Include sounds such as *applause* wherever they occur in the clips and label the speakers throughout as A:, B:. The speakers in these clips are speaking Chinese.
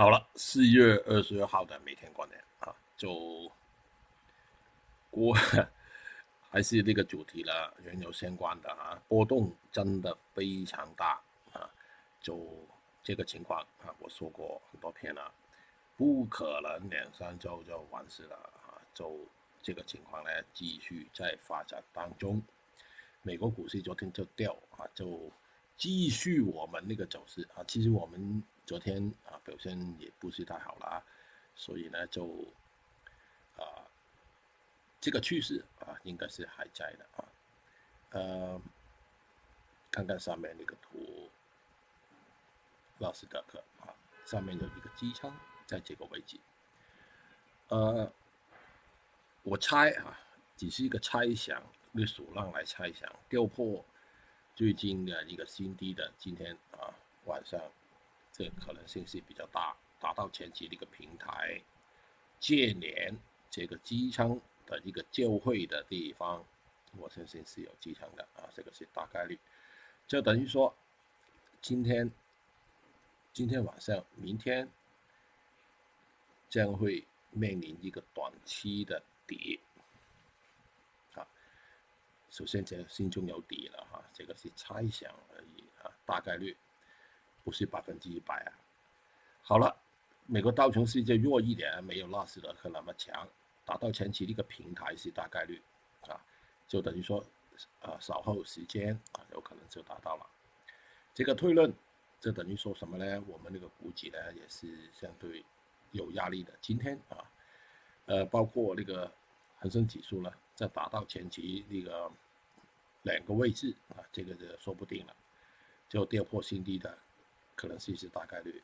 A: 好了，四月二十二号的每天观点啊，就过 *laughs* 还是那个主题了，原油相关的啊，波动真的非常大啊，就这个情况啊，我说过很多天了，不可能两三周就完事了啊，就这个情况呢继续在发展当中，美国股市昨天就掉啊，就继续我们那个走势啊，其实我们。昨天啊表现也不是太好了，所以呢就啊这个趋势啊应该是还在的啊，呃看看上面那个图，纳斯达克啊上面有一个机舱在这个位置，呃我猜啊只是一个猜想，用数浪来猜想，掉破最近的一个新低的今天啊晚上。这可能性是比较大，达到前期的一个平台，接连这个机仓的一个交汇的地方，我相信是有机仓的啊，这个是大概率。就等于说，今天今天晚上、明天将会面临一个短期的底啊。首先，这心中有底了哈，这个是猜想而已啊，大概率。不是百分之一百啊！好了，美国道琼斯就弱一点，没有纳斯达克那么强，达到前期那个平台是大概率啊，就等于说啊稍后时间啊有可能就达到了。这个推论，这等于说什么呢？我们那个股指呢也是相对有压力的。今天啊，呃，包括那个恒生指数呢，在达到前期那个两个位置啊，这个就说不定了，就跌破新低的。可能是一些大概率。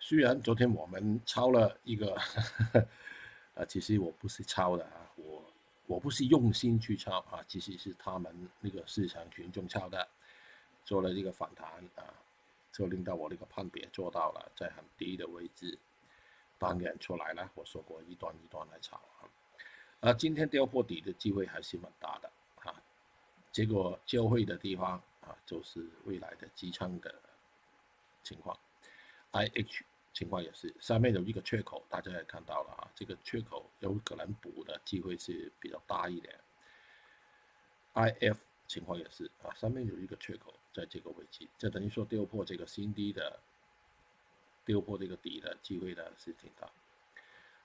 A: 虽然昨天我们抄了一个，啊，*laughs* 其实我不是抄的啊，我我不是用心去抄啊，其实是他们那个市场群众抄的，做了一个反弹啊，就令到我那个判别做到了，在很低的位置单眼出来了。我说过一段一段来抄啊，啊，今天掉破底的机会还是蛮大的啊，结果交汇的地方。就是未来的机仓的情况，I H 情况也是，上面有一个缺口，大家也看到了啊，这个缺口有可能补的机会是比较大一点。I F 情况也是啊，上面有一个缺口在这个位置，这等于说丢破这个新低的，丢破这个底的机会呢是挺大。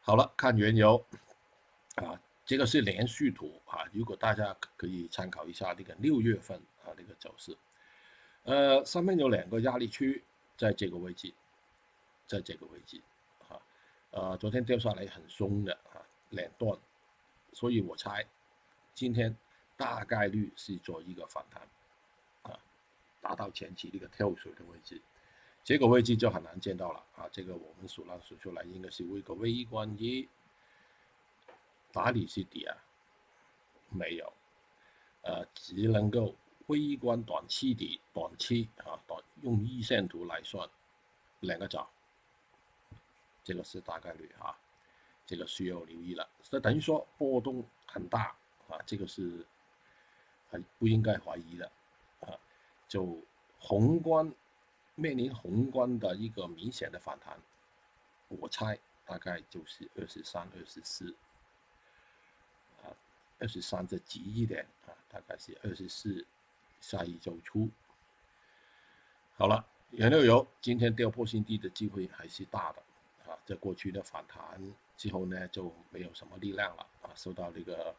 A: 好了，看原油啊。这个是连续图啊，如果大家可以参考一下这个六月份啊这个走势，呃，上面有两个压力区在这个位置，在这个位置啊，呃，昨天掉下来很松的啊两段，所以我猜今天大概率是做一个反弹啊，达到前期这个跳水的位置，这个位置就很难见到了啊，这个我们数了数出来应该是一个微观一。哪里是底啊？没有，呃，只能够微观短期底，短期啊，短用一线图来算，两个角，这个是大概率哈，这个需要留意了。这等于说波动很大啊，这个是很不应该怀疑的啊。就宏观面临宏观的一个明显的反弹，我猜大概就是二十三、二十四。二十三再急一点啊，大概是二十四，下一周初。好了，原料油今天掉破新低的机会还是大的啊，在过去的反弹之后呢，就没有什么力量了啊，受到那个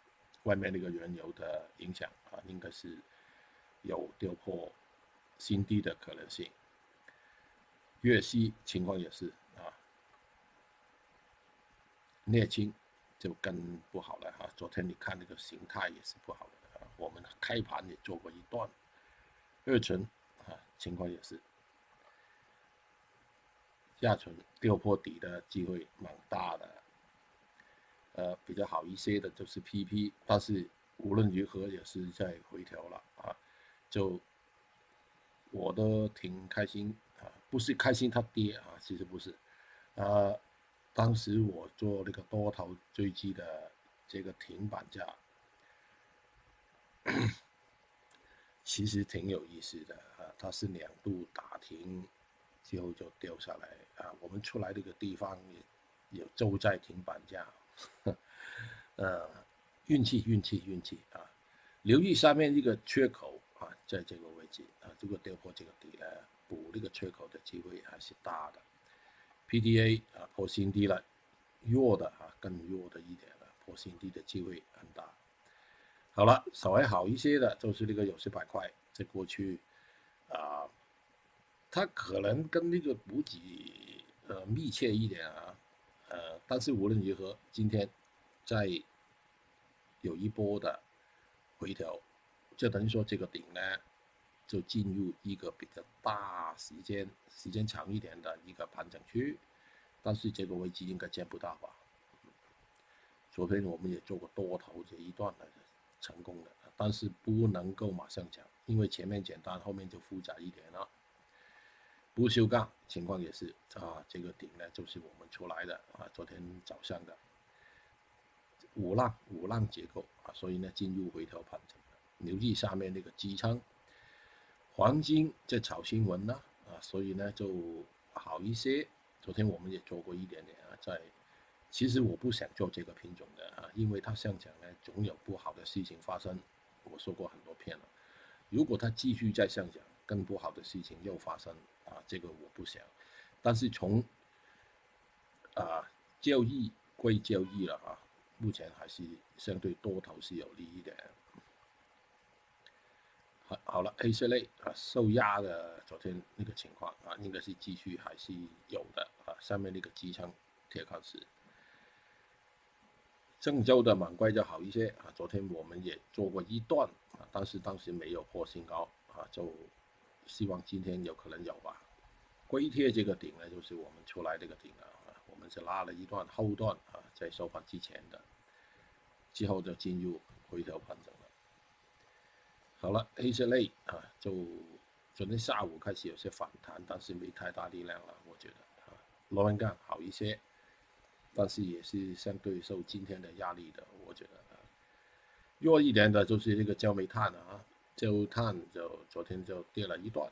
A: 外面那个原油的影响啊，应该是有掉破新低的可能性。粤西情况也是啊，镍氢。就更不好了哈，昨天你看那个形态也是不好的啊。我们开盘也做过一段，二层啊情况也是，下存掉破底的机会蛮大的，呃比较好一些的就是 PP，但是无论如何也是在回调了啊，就我都挺开心啊，不是开心它跌啊，其实不是，啊。当时我做那个多头追击的这个停板价，其实挺有意思的啊，它是两度打停之后就掉下来啊。我们出来这个地方也有周在停板价，呃，运气运气运气啊！留意下面这个缺口啊，在这个位置啊，如果跌破这个底呢，补那个缺口的机会还是大的。PDA 破新低了，弱的啊更弱的一点了，破新低的机会很大。好了，稍微好一些的就是那个有色板块，在过去啊，它可能跟那个补给呃密切一点啊，呃，但是无论如何，今天在有一波的回调，就等于说这个顶呢。就进入一个比较大时间、时间长一点的一个盘整区，但是这个位置应该见不到吧？昨天我们也做过多头这一段的成功的，但是不能够马上讲，因为前面简单，后面就复杂一点了。不锈钢情况也是啊，这个顶呢就是我们出来的啊，昨天早上的五浪五浪结构啊，所以呢进入回调盘整，留意下面那个支撑。黄金在炒新闻呢，啊，所以呢就好一些。昨天我们也做过一点点啊，在其实我不想做这个品种的啊，因为它上涨呢总有不好的事情发生。我说过很多遍了，如果它继续再上涨，更不好的事情又发生啊，这个我不想。但是从啊交易归交易了啊，目前还是相对多头是有利一点。好，好了，黑色类啊，受压的昨天那个情况啊，应该是继续还是有的。上面那个支撑铁矿石，郑州的满乖就好一些啊。昨天我们也做过一段啊，但是当时没有破新高啊，就希望今天有可能有吧。硅贴这个顶呢，就是我们出来这个顶了啊，我们是拉了一段后段啊，在收盘之前的，之后就进入回调盘整了。好了，黑色类啊，就昨天下午开始有些反弹，但是没太大力量了，我觉得，螺纹钢好一些，但是也是相对受今天的压力的，我觉得，弱一点的就是这个焦煤炭啊，焦炭就昨天就跌了一段，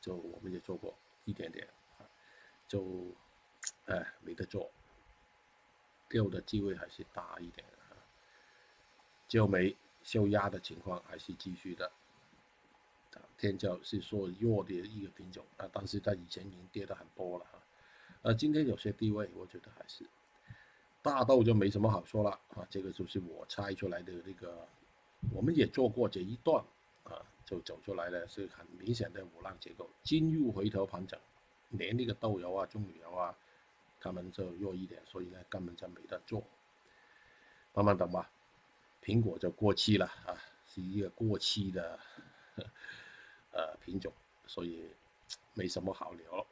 A: 就我们也做过一点点，就哎没得做，掉的机会还是大一点啊，焦煤。受压的情况还是继续的，天骄是说弱的一个品种啊，但是它以前已经跌得很多了啊，呃，今天有些低位，我觉得还是大豆就没什么好说了啊，这个就是我猜出来的那个，我们也做过这一段啊，就走出来了，是很明显的五浪结构，进入回头盘整，连那个豆油啊、棕榈油啊，他们就弱一点，所以呢根本就没得做，慢慢等吧。苹果就过期了啊，是一个过期的呃品种，所以没什么好聊。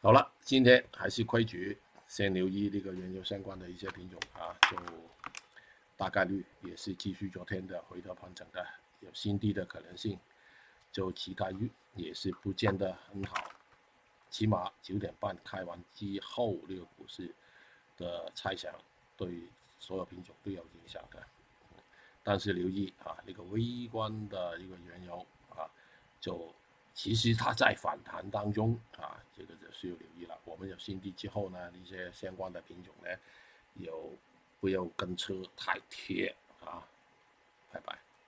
A: 好了，今天还是规矩，先留意这个原油相关的一些品种啊，就大概率也是继续昨天的回调盘整的，有新低的可能性。就其他玉也是不见得很好，起码九点半开完之后，这个股市的猜想对。所有品种都有影响的，但是留意啊，那个微观的一个原油啊，就其实它在反弹当中啊，这个就需要留意了。我们有新低之后呢，一些相关的品种呢，有不要跟车太贴啊，拜拜。